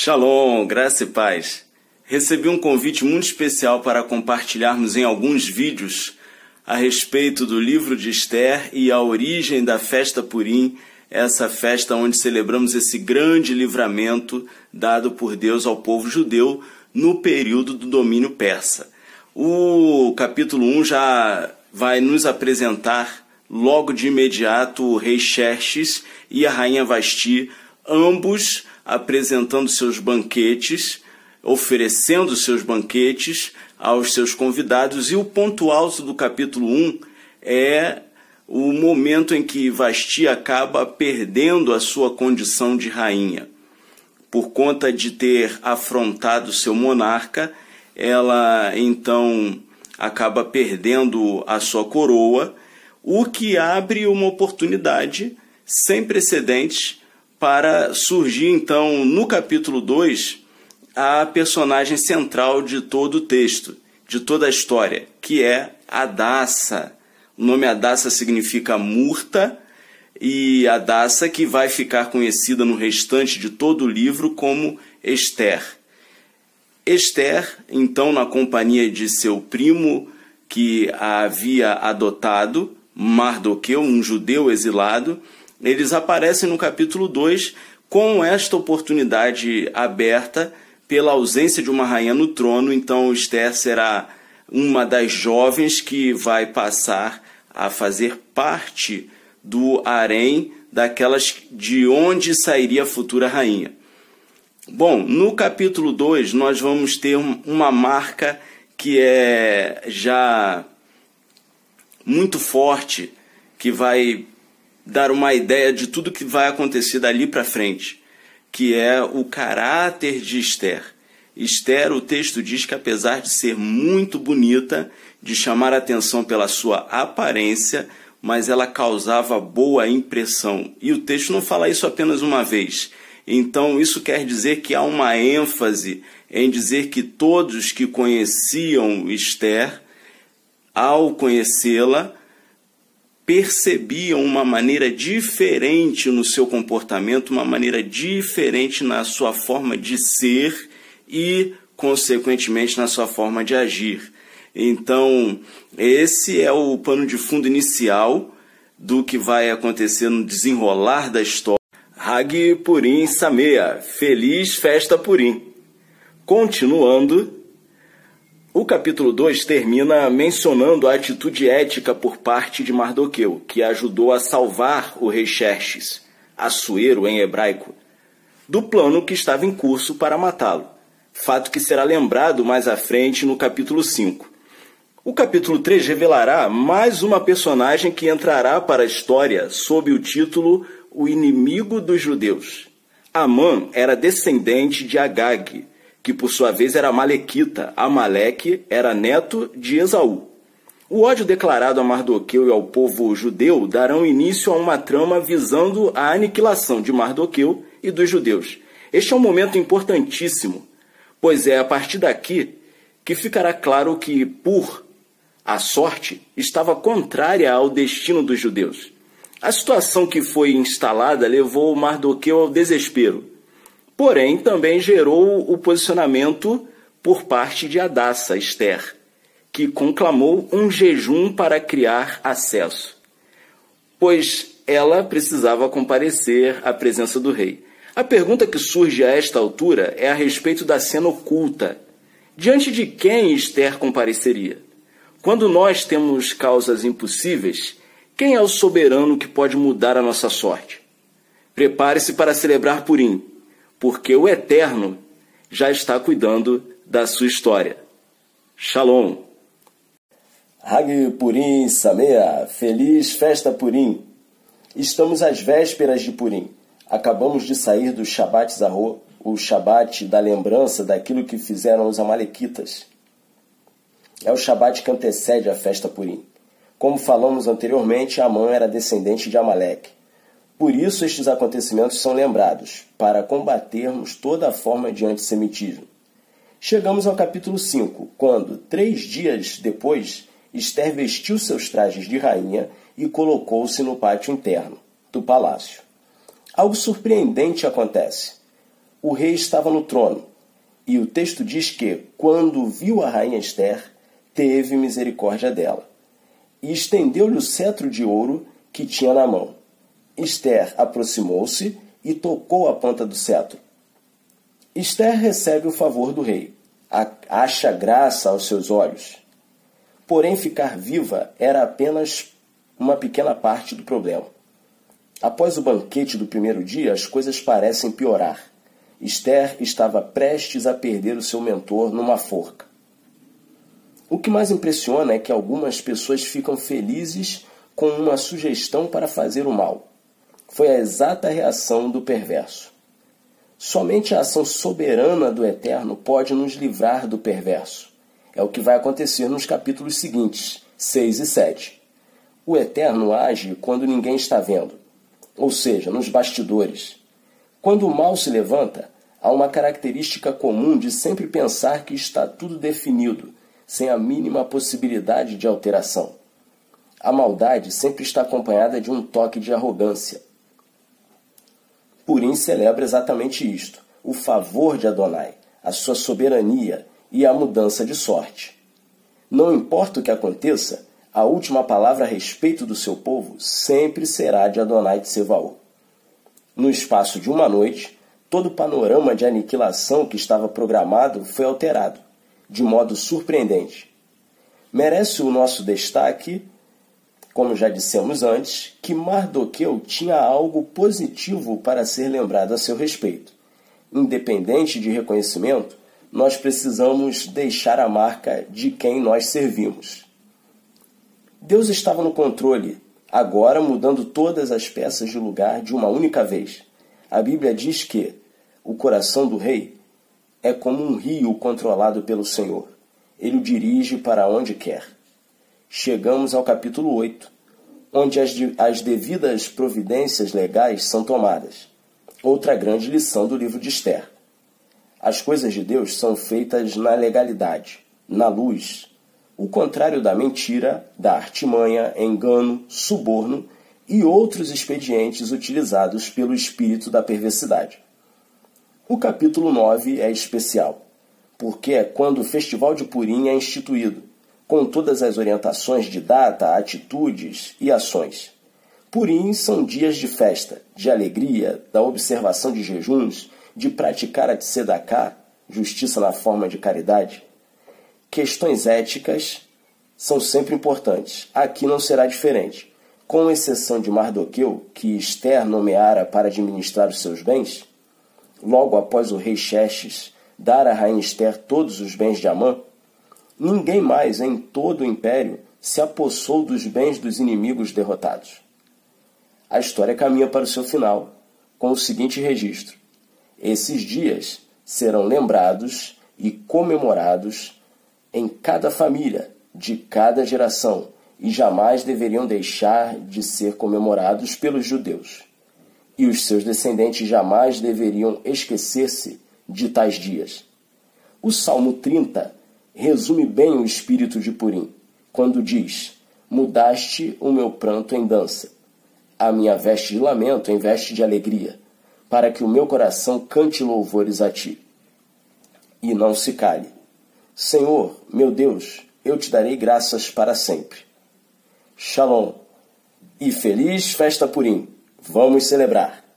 Shalom, graça e paz. Recebi um convite muito especial para compartilharmos em alguns vídeos a respeito do livro de Esther e a origem da festa Purim, essa festa onde celebramos esse grande livramento dado por Deus ao povo judeu no período do domínio persa. O capítulo 1 já vai nos apresentar logo de imediato o rei Xerxes e a rainha Vasti, ambos apresentando seus banquetes, oferecendo seus banquetes aos seus convidados, e o ponto alto do capítulo 1 é o momento em que Vasti acaba perdendo a sua condição de rainha. Por conta de ter afrontado seu monarca, ela então acaba perdendo a sua coroa, o que abre uma oportunidade sem precedentes para surgir então no capítulo 2 a personagem central de todo o texto, de toda a história, que é Adassa. O nome Adassa significa murta e Adassa que vai ficar conhecida no restante de todo o livro como Esther. Esther, então, na companhia de seu primo que a havia adotado, Mardoqueu, um judeu exilado, eles aparecem no capítulo 2 com esta oportunidade aberta pela ausência de uma rainha no trono, então Esther será uma das jovens que vai passar a fazer parte do harém daquelas de onde sairia a futura rainha. Bom, no capítulo 2 nós vamos ter uma marca que é já muito forte, que vai dar uma ideia de tudo que vai acontecer dali para frente que é o caráter de Esther. Esther, o texto diz que apesar de ser muito bonita, de chamar atenção pela sua aparência, mas ela causava boa impressão. E o texto não fala isso apenas uma vez. Então, isso quer dizer que há uma ênfase em dizer que todos que conheciam Esther, ao conhecê-la, percebiam uma maneira diferente no seu comportamento, uma maneira diferente na sua forma de ser e, consequentemente, na sua forma de agir. Então, esse é o pano de fundo inicial do que vai acontecer no desenrolar da história. Hag Purim Samea, feliz festa Purim. Continuando, o capítulo 2 termina mencionando a atitude ética por parte de Mardoqueu, que ajudou a salvar o rei Xerxes, Assuero em hebraico, do plano que estava em curso para matá-lo, fato que será lembrado mais à frente no capítulo 5. O capítulo 3 revelará mais uma personagem que entrará para a história sob o título O Inimigo dos Judeus. Amã era descendente de Agag, que por sua vez era Malequita. Amaleque era neto de Esaú. O ódio declarado a Mardoqueu e ao povo judeu darão início a uma trama visando a aniquilação de Mardoqueu e dos judeus. Este é um momento importantíssimo, pois é a partir daqui que ficará claro que, por a sorte, estava contrária ao destino dos judeus. A situação que foi instalada levou Mardoqueu ao desespero porém também gerou o posicionamento por parte de Adassa, Esther, que conclamou um jejum para criar acesso, pois ela precisava comparecer à presença do rei. A pergunta que surge a esta altura é a respeito da cena oculta. Diante de quem Esther compareceria? Quando nós temos causas impossíveis, quem é o soberano que pode mudar a nossa sorte? Prepare-se para celebrar Purim porque o Eterno já está cuidando da sua história. Shalom. Hag Purim Samea, feliz festa Purim. Estamos às vésperas de Purim. Acabamos de sair do Shabat Zahor, o Shabat da lembrança daquilo que fizeram os Amalequitas. É o Shabat que antecede a festa Purim. Como falamos anteriormente, Amã era descendente de Amaleque. Por isso, estes acontecimentos são lembrados, para combatermos toda forma de antissemitismo. Chegamos ao capítulo 5, quando, três dias depois, Esther vestiu seus trajes de rainha e colocou-se no pátio interno do palácio. Algo surpreendente acontece. O rei estava no trono, e o texto diz que, quando viu a rainha Esther, teve misericórdia dela, e estendeu-lhe o cetro de ouro que tinha na mão. Esther aproximou-se e tocou a ponta do cetro. Esther recebe o favor do rei, acha graça aos seus olhos. Porém, ficar viva era apenas uma pequena parte do problema. Após o banquete do primeiro dia, as coisas parecem piorar. Esther estava prestes a perder o seu mentor numa forca. O que mais impressiona é que algumas pessoas ficam felizes com uma sugestão para fazer o mal. Foi a exata reação do perverso. Somente a ação soberana do Eterno pode nos livrar do perverso. É o que vai acontecer nos capítulos seguintes, 6 e 7. O Eterno age quando ninguém está vendo, ou seja, nos bastidores. Quando o mal se levanta, há uma característica comum de sempre pensar que está tudo definido, sem a mínima possibilidade de alteração. A maldade sempre está acompanhada de um toque de arrogância. Purim celebra exatamente isto: o favor de Adonai, a sua soberania e a mudança de sorte. Não importa o que aconteça, a última palavra a respeito do seu povo sempre será de Adonai Sevaú. No espaço de uma noite, todo o panorama de aniquilação que estava programado foi alterado, de modo surpreendente. Merece o nosso destaque como já dissemos antes, que Mardoqueu tinha algo positivo para ser lembrado a seu respeito. Independente de reconhecimento, nós precisamos deixar a marca de quem nós servimos. Deus estava no controle, agora mudando todas as peças de lugar de uma única vez. A Bíblia diz que o coração do rei é como um rio controlado pelo Senhor. Ele o dirige para onde quer chegamos ao capítulo 8, onde as, as devidas providências legais são tomadas. Outra grande lição do livro de Esther. As coisas de Deus são feitas na legalidade, na luz, o contrário da mentira, da artimanha, engano, suborno e outros expedientes utilizados pelo espírito da perversidade. O capítulo 9 é especial, porque é quando o festival de Purim é instituído, com todas as orientações de data, atitudes e ações. Purim são dias de festa, de alegria, da observação de jejuns, de praticar a tzedakah, justiça na forma de caridade. Questões éticas são sempre importantes. Aqui não será diferente. Com exceção de Mardoqueu, que Esther nomeara para administrar os seus bens, logo após o rei Xerxes dar à rainha Esther todos os bens de Amã, Ninguém mais em todo o império se apossou dos bens dos inimigos derrotados. A história caminha para o seu final, com o seguinte registro: Esses dias serão lembrados e comemorados em cada família, de cada geração, e jamais deveriam deixar de ser comemorados pelos judeus. E os seus descendentes jamais deveriam esquecer-se de tais dias. O Salmo 30 resume bem o espírito de Purim, quando diz: Mudaste o meu pranto em dança, a minha veste de lamento em veste de alegria, para que o meu coração cante louvores a ti. E não se cale. Senhor, meu Deus, eu te darei graças para sempre. Shalom e feliz festa Purim. Vamos celebrar!